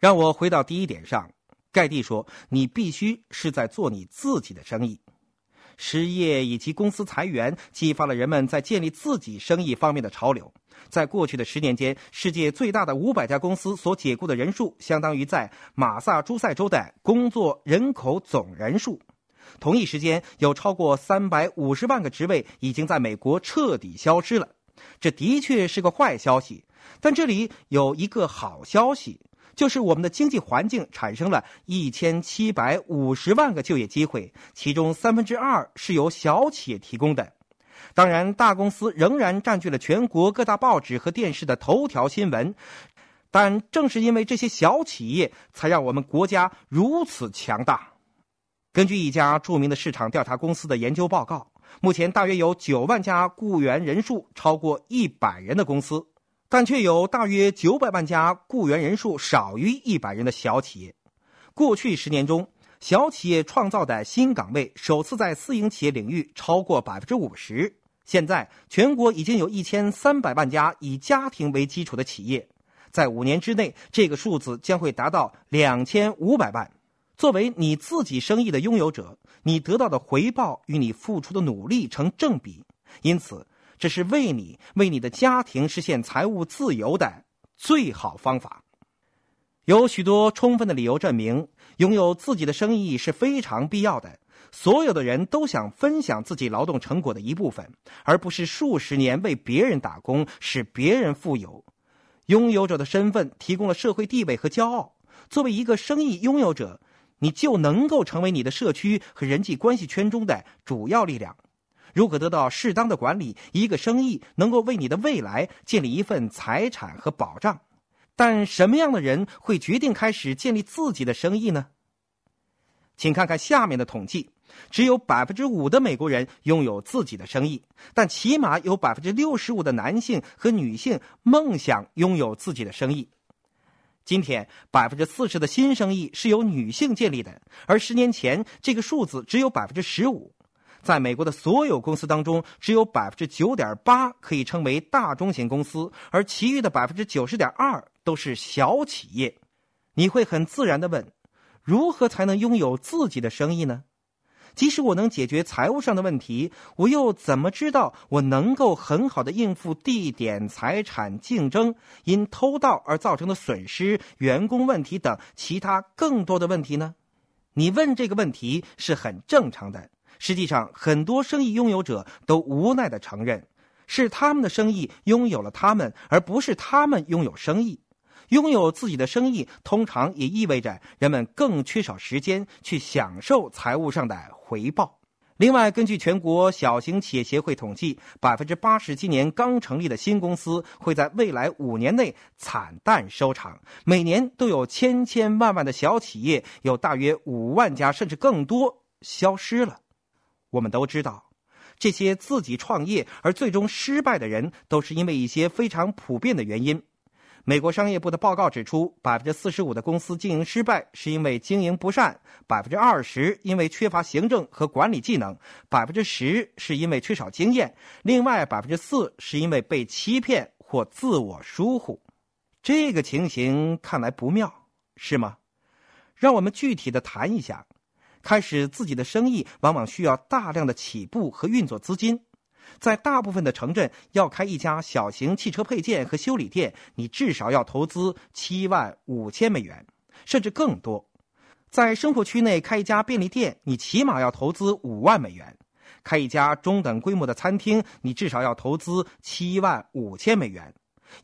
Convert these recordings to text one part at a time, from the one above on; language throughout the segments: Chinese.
让我回到第一点上，盖蒂说：“你必须是在做你自己的生意。”失业以及公司裁员激发了人们在建立自己生意方面的潮流。在过去的十年间，世界最大的五百家公司所解雇的人数，相当于在马萨诸塞州的工作人口总人数。同一时间，有超过三百五十万个职位已经在美国彻底消失了。这的确是个坏消息，但这里有一个好消息。就是我们的经济环境产生了一千七百五十万个就业机会，其中三分之二是由小企业提供的。当然，大公司仍然占据了全国各大报纸和电视的头条新闻，但正是因为这些小企业，才让我们国家如此强大。根据一家著名的市场调查公司的研究报告，目前大约有九万家雇员人数超过一百人的公司。但却有大约九百万家雇员人数少于一百人的小企业。过去十年中，小企业创造的新岗位首次在私营企业领域超过百分之五十。现在，全国已经有一千三百万家以家庭为基础的企业，在五年之内，这个数字将会达到两千五百万。作为你自己生意的拥有者，你得到的回报与你付出的努力成正比，因此。这是为你、为你的家庭实现财务自由的最好方法。有许多充分的理由证明，拥有自己的生意是非常必要的。所有的人都想分享自己劳动成果的一部分，而不是数十年为别人打工，使别人富有。拥有者的身份提供了社会地位和骄傲。作为一个生意拥有者，你就能够成为你的社区和人际关系圈中的主要力量。如果得到适当的管理，一个生意能够为你的未来建立一份财产和保障。但什么样的人会决定开始建立自己的生意呢？请看看下面的统计：只有百分之五的美国人拥有自己的生意，但起码有百分之六十五的男性和女性梦想拥有自己的生意。今天，百分之四十的新生意是由女性建立的，而十年前这个数字只有百分之十五。在美国的所有公司当中，只有百分之九点八可以称为大中型公司，而其余的百分之九十点二都是小企业。你会很自然的问：如何才能拥有自己的生意呢？即使我能解决财务上的问题，我又怎么知道我能够很好的应付地点、财产竞争、因偷盗而造成的损失、员工问题等其他更多的问题呢？你问这个问题是很正常的。实际上，很多生意拥有者都无奈的承认，是他们的生意拥有了他们，而不是他们拥有生意。拥有自己的生意，通常也意味着人们更缺少时间去享受财务上的回报。另外，根据全国小型企业协会统计，百分之八十今年刚成立的新公司会在未来五年内惨淡收场。每年都有千千万万的小企业，有大约五万家甚至更多消失了。我们都知道，这些自己创业而最终失败的人，都是因为一些非常普遍的原因。美国商业部的报告指出，百分之四十五的公司经营失败是因为经营不善，百分之二十因为缺乏行政和管理技能，百分之十是因为缺少经验，另外百分之四是因为被欺骗或自我疏忽。这个情形看来不妙，是吗？让我们具体的谈一下。开始自己的生意，往往需要大量的起步和运作资金。在大部分的城镇，要开一家小型汽车配件和修理店，你至少要投资七万五千美元，甚至更多。在生活区内开一家便利店，你起码要投资五万美元；开一家中等规模的餐厅，你至少要投资七万五千美元；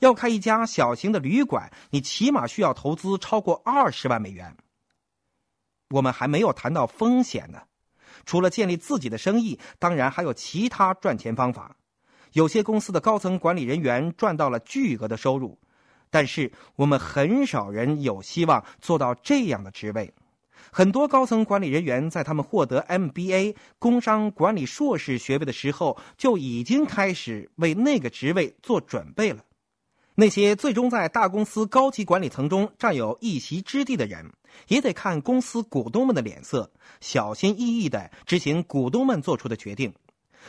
要开一家小型的旅馆，你起码需要投资超过二十万美元。我们还没有谈到风险呢。除了建立自己的生意，当然还有其他赚钱方法。有些公司的高层管理人员赚到了巨额的收入，但是我们很少人有希望做到这样的职位。很多高层管理人员在他们获得 MBA 工商管理硕士学位的时候，就已经开始为那个职位做准备了。那些最终在大公司高级管理层中占有一席之地的人，也得看公司股东们的脸色，小心翼翼地执行股东们做出的决定。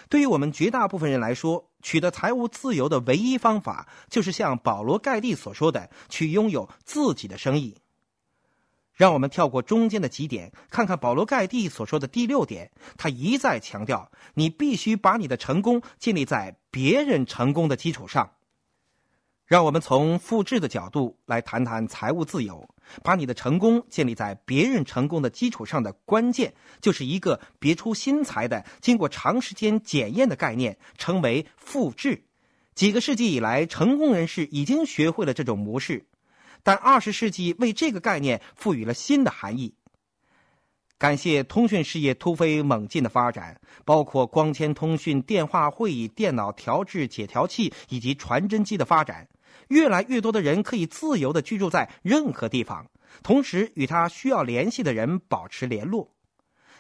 对于我们绝大部分人来说，取得财务自由的唯一方法，就是像保罗·盖蒂所说的，去拥有自己的生意。让我们跳过中间的几点，看看保罗·盖蒂所说的第六点。他一再强调，你必须把你的成功建立在别人成功的基础上。让我们从复制的角度来谈谈财务自由。把你的成功建立在别人成功的基础上的关键，就是一个别出心裁的、经过长时间检验的概念，称为复制。几个世纪以来，成功人士已经学会了这种模式。但二十世纪为这个概念赋予了新的含义。感谢通讯事业突飞猛进的发展，包括光纤通讯、电话会议、电脑调制解调器以及传真机的发展，越来越多的人可以自由的居住在任何地方，同时与他需要联系的人保持联络。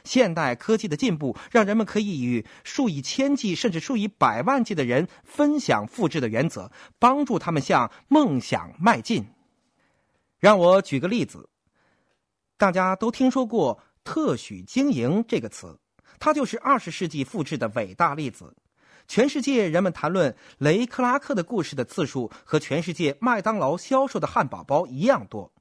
现代科技的进步让人们可以与数以千计甚至数以百万计的人分享复制的原则，帮助他们向梦想迈进。让我举个例子，大家都听说过“特许经营”这个词，它就是二十世纪复制的伟大例子。全世界人们谈论雷克拉克的故事的次数和全世界麦当劳销售的汉堡包一样多。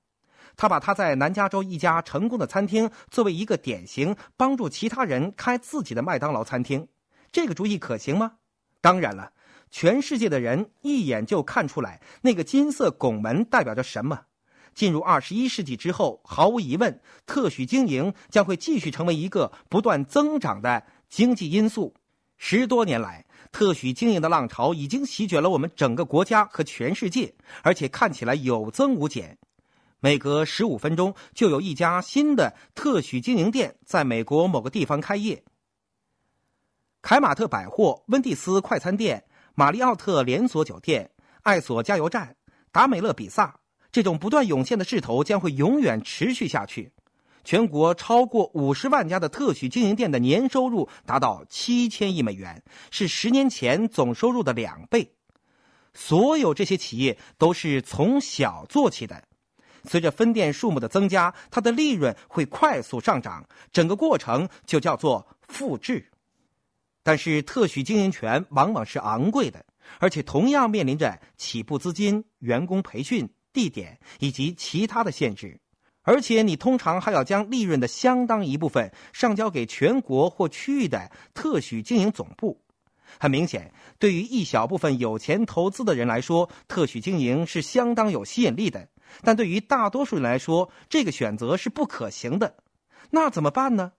他把他在南加州一家成功的餐厅作为一个典型，帮助其他人开自己的麦当劳餐厅。这个主意可行吗？当然了，全世界的人一眼就看出来那个金色拱门代表着什么。进入二十一世纪之后，毫无疑问，特许经营将会继续成为一个不断增长的经济因素。十多年来，特许经营的浪潮已经席卷了我们整个国家和全世界，而且看起来有增无减。每隔十五分钟就有一家新的特许经营店在美国某个地方开业。凯马特百货、温蒂斯快餐店、玛丽奥特连锁酒店、艾索加油站、达美乐比萨。这种不断涌现的势头将会永远持续下去。全国超过五十万家的特许经营店的年收入达到七千亿美元，是十年前总收入的两倍。所有这些企业都是从小做起的，随着分店数目的增加，它的利润会快速上涨。整个过程就叫做复制。但是，特许经营权往往是昂贵的，而且同样面临着起步资金、员工培训。地点以及其他的限制，而且你通常还要将利润的相当一部分上交给全国或区域的特许经营总部。很明显，对于一小部分有钱投资的人来说，特许经营是相当有吸引力的；但对于大多数人来说，这个选择是不可行的。那怎么办呢？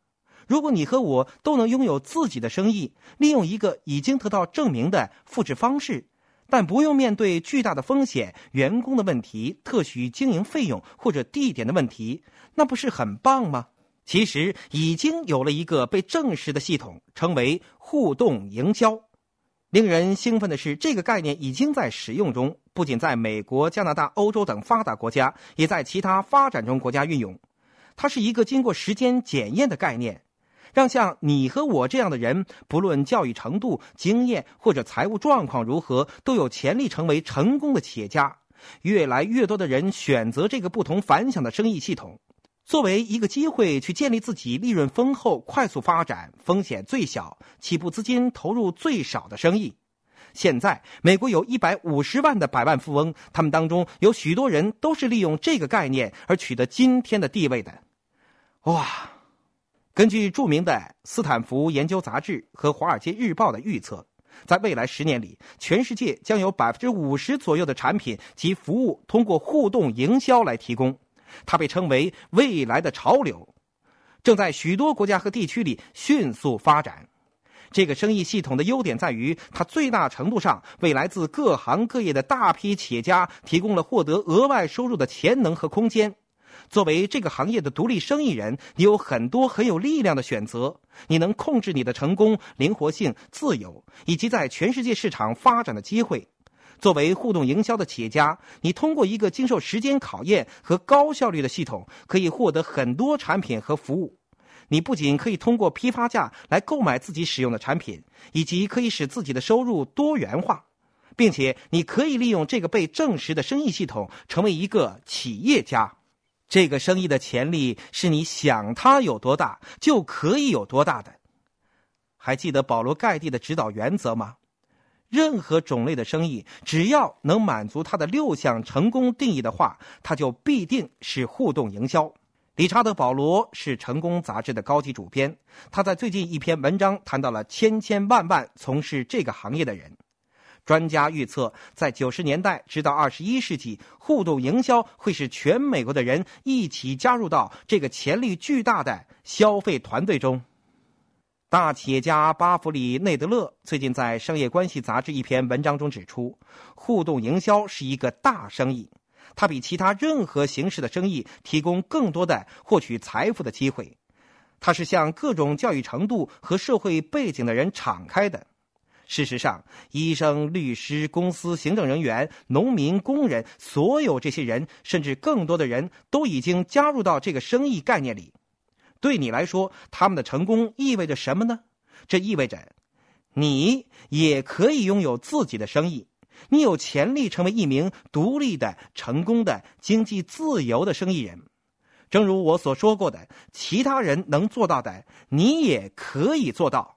如果你和我都能拥有自己的生意，利用一个已经得到证明的复制方式。但不用面对巨大的风险、员工的问题、特许经营费用或者地点的问题，那不是很棒吗？其实已经有了一个被证实的系统，称为互动营销。令人兴奋的是，这个概念已经在使用中，不仅在美国、加拿大、欧洲等发达国家，也在其他发展中国家运用。它是一个经过时间检验的概念。让像你和我这样的人，不论教育程度、经验或者财务状况如何，都有潜力成为成功的企业家。越来越多的人选择这个不同凡响的生意系统，作为一个机会去建立自己利润丰厚、快速发展、风险最小、起步资金投入最少的生意。现在，美国有一百五十万的百万富翁，他们当中有许多人都是利用这个概念而取得今天的地位的。哇！根据著名的斯坦福研究杂志和《华尔街日报》的预测，在未来十年里，全世界将有百分之五十左右的产品及服务通过互动营销来提供。它被称为未来的潮流，正在许多国家和地区里迅速发展。这个生意系统的优点在于，它最大程度上为来自各行各业的大批企业家提供了获得额外收入的潜能和空间。作为这个行业的独立生意人，你有很多很有力量的选择。你能控制你的成功、灵活性、自由，以及在全世界市场发展的机会。作为互动营销的企业家，你通过一个经受时间考验和高效率的系统，可以获得很多产品和服务。你不仅可以通过批发价来购买自己使用的产品，以及可以使自己的收入多元化，并且你可以利用这个被证实的生意系统，成为一个企业家。这个生意的潜力是你想它有多大就可以有多大的。还记得保罗·盖蒂的指导原则吗？任何种类的生意，只要能满足他的六项成功定义的话，它就必定是互动营销。理查德·保罗是《成功》杂志的高级主编，他在最近一篇文章谈到了千千万万从事这个行业的人。专家预测，在九十年代直到二十一世纪，互动营销会使全美国的人一起加入到这个潜力巨大的消费团队中。大企业家巴弗里内德勒最近在《商业关系》杂志一篇文章中指出，互动营销是一个大生意。它比其他任何形式的生意提供更多的获取财富的机会，它是向各种教育程度和社会背景的人敞开的。事实上，医生、律师、公司行政人员、农民、工人，所有这些人，甚至更多的人都已经加入到这个生意概念里。对你来说，他们的成功意味着什么呢？这意味着，你也可以拥有自己的生意。你有潜力成为一名独立的、成功的、经济自由的生意人，正如我所说过的，其他人能做到的，你也可以做到。